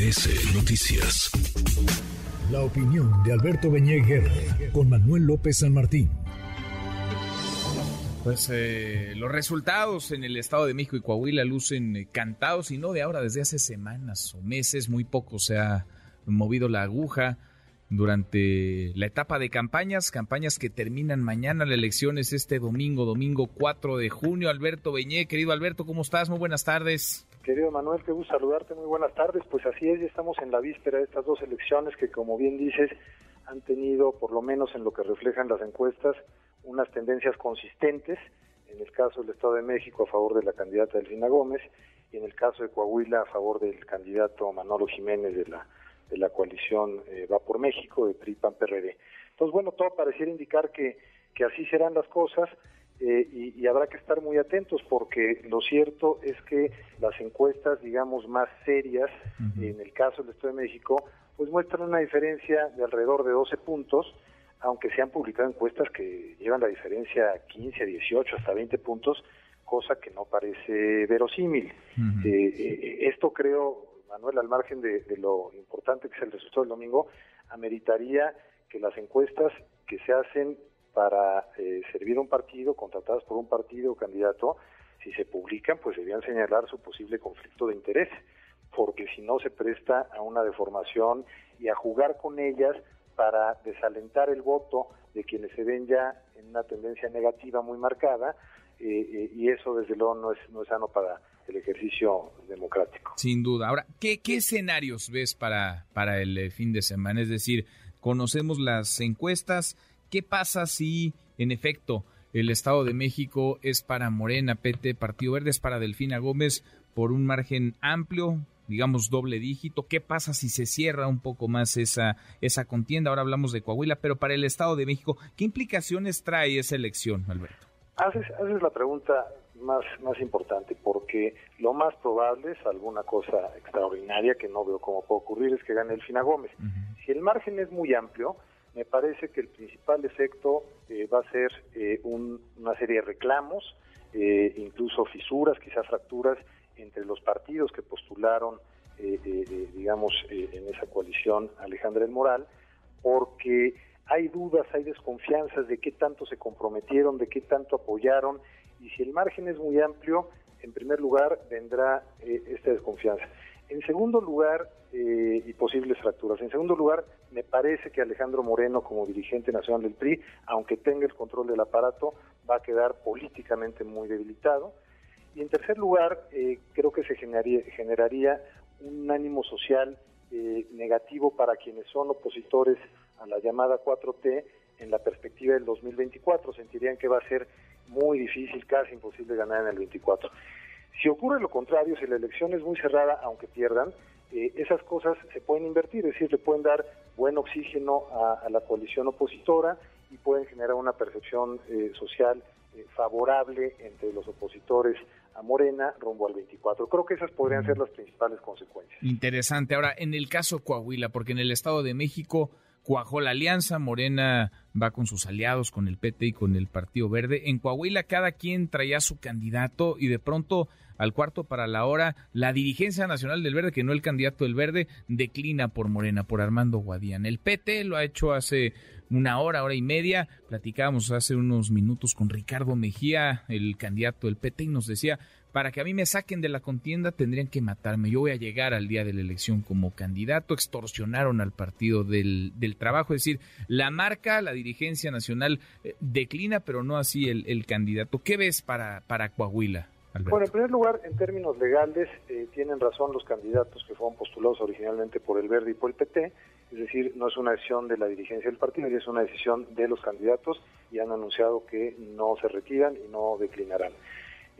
MBS Noticias. La opinión de Alberto Beñé con Manuel López San Martín. Pues eh, los resultados en el Estado de México y Coahuila lucen eh, cantados y no de ahora, desde hace semanas o meses, muy poco se ha movido la aguja durante la etapa de campañas, campañas que terminan mañana, la elección es este domingo, domingo 4 de junio. Alberto Beñé, querido Alberto, ¿cómo estás? Muy buenas tardes. Querido Manuel, qué gusto saludarte, muy buenas tardes. Pues así es, ya estamos en la víspera de estas dos elecciones que, como bien dices, han tenido, por lo menos en lo que reflejan las encuestas, unas tendencias consistentes, en el caso del Estado de México a favor de la candidata Delfina Gómez y en el caso de Coahuila a favor del candidato Manolo Jiménez de la, de la coalición eh, Va por México, de PRI-PAN-PRD. Entonces, bueno, todo pareciera indicar que, que así serán las cosas. Eh, y, habrá que estar muy atentos porque lo cierto es que las encuestas, digamos, más serias, en el caso del Estado de México, pues muestran una diferencia de alrededor de 12 puntos, aunque se han publicado encuestas que llevan la diferencia a 15, 18, hasta 20 puntos, cosa que no parece verosímil. Eh, eh, esto creo, Manuel, al margen de, lo importante que es el resultado del domingo, ameritaría que las encuestas que se hacen para eh, servir a un partido, contratadas por un partido o candidato, si se publican, pues debían señalar su posible conflicto de interés, porque si no se presta a una deformación y a jugar con ellas para desalentar el voto de quienes se ven ya en una tendencia negativa muy marcada, eh, eh, y eso desde luego no es, no es sano para el ejercicio democrático. Sin duda. Ahora, ¿qué, qué escenarios ves para, para el eh, fin de semana? Es decir, conocemos las encuestas, ¿qué pasa si en efecto el Estado de México es para Morena, PT, Partido Verde, es para Delfina Gómez por un margen amplio, digamos, doble dígito. ¿Qué pasa si se cierra un poco más esa, esa contienda? Ahora hablamos de Coahuila, pero para el Estado de México, ¿qué implicaciones trae esa elección, Alberto? Haces, haces la pregunta más, más importante, porque lo más probable es alguna cosa extraordinaria que no veo cómo puede ocurrir, es que gane Elfina Gómez. Si el margen es muy amplio, me parece que el principal efecto eh, va a ser eh, una serie de reclamos, eh, incluso fisuras, quizás fracturas entre los partidos que postularon, eh, eh, eh, digamos, en esa coalición Alejandra El Moral, porque hay dudas, hay desconfianzas de qué tanto se comprometieron, de qué tanto apoyaron, y si el margen es muy amplio, en primer lugar vendrá esta desconfianza. En segundo lugar, y posibles fracturas. En segundo lugar, me parece que Alejandro Moreno, como dirigente nacional del PRI, aunque tenga el control del aparato, va a quedar políticamente muy debilitado. Y en tercer lugar, eh, creo que se generaría, generaría un ánimo social eh, negativo para quienes son opositores a la llamada 4T en la perspectiva del 2024. Sentirían que va a ser muy difícil, casi imposible ganar en el 24. Si ocurre lo contrario, si la elección es muy cerrada, aunque pierdan, eh, esas cosas se pueden invertir, es decir, le pueden dar buen oxígeno a, la coalición opositora y pueden generar una percepción social favorable entre los opositores a Morena rumbo al 24. Creo que esas podrían ser las principales consecuencias. Interesante. Ahora, en el caso Coahuila, porque en el Estado de México cuajó la alianza, Morena va con sus aliados, con el PT y con el Partido Verde. En Coahuila cada quien traía su candidato y de pronto al cuarto para la hora, la dirigencia nacional del Verde, que no el candidato del Verde, declina por Morena, por Armando Guadiana. El PT lo ha hecho hace una hora, hora y media. Platicábamos hace unos minutos con Ricardo Mejía, el candidato del PT, y nos decía, para que a mí me saquen de la contienda tendrían que matarme. Yo voy a llegar al día de la elección como candidato. Extorsionaron al partido del, trabajo. Es decir, la marca, la dirigencia nacional eh, declina, pero no así el, candidato. ¿Qué ves para, para Coahuila? Bueno, en primer lugar, en términos legales, eh, tienen razón los candidatos que fueron postulados originalmente por el Verde y por el PT es decir, no es una decisión de la dirigencia del partido, es una decisión de los candidatos y han anunciado que no se retiran y no declinarán.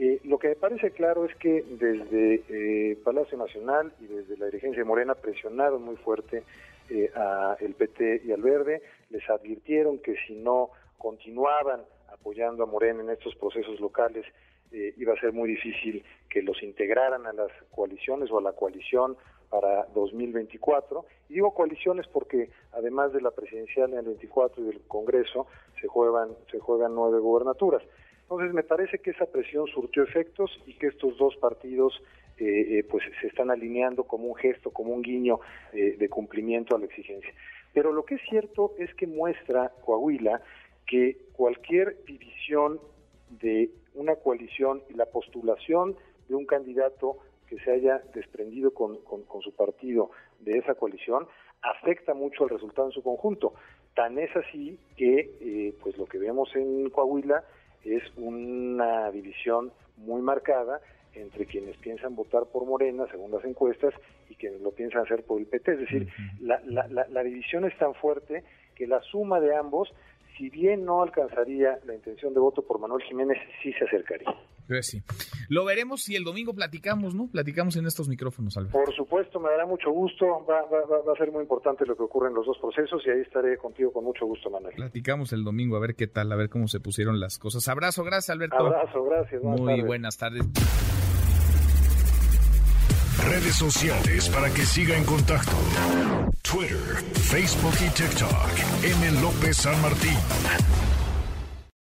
Eh, lo que me parece claro es que desde eh, Palacio Nacional y desde la dirigencia de Morena presionaron muy fuerte eh, al PT y al Verde, les advirtieron que si no continuaban apoyando a Morena en estos procesos locales, eh, iba a ser muy difícil que los integraran a las coaliciones o a la coalición para 2024. Y digo coaliciones porque además de la presidencial en el 24 y del Congreso, se juegan, se juegan nueve gubernaturas. Entonces me parece que esa presión surtió efectos y que estos dos partidos eh, eh, pues se están alineando como un gesto, como un guiño de cumplimiento a la exigencia. Pero lo que es cierto es que muestra Coahuila que cualquier división de una coalición y la postulación de un candidato que se haya desprendido con, su partido de esa coalición afecta mucho al resultado en su conjunto. Tan es así que eh, pues lo que vemos en Coahuila es una división muy marcada entre quienes piensan votar por Morena, según las encuestas, y quienes lo piensan hacer por el PT. Es decir, la, la, la división es tan fuerte que la suma de ambos si bien no alcanzaría la intención de voto por Manuel Jiménez, sí se acercaría. Pues sí. Lo veremos si el domingo platicamos, ¿no? Platicamos en estos micrófonos, Alberto. Por supuesto, me dará mucho gusto. Va, va, a ser muy importante lo que ocurre en los dos procesos y ahí estaré contigo con mucho gusto, Manuel. Platicamos el domingo a ver qué tal, a ver cómo se pusieron las cosas. Abrazo, gracias, Alberto. Abrazo, gracias. muy buenas tardes. Redes sociales para que siga en contacto: Twitter, Facebook y TikTok. M. López San Martín.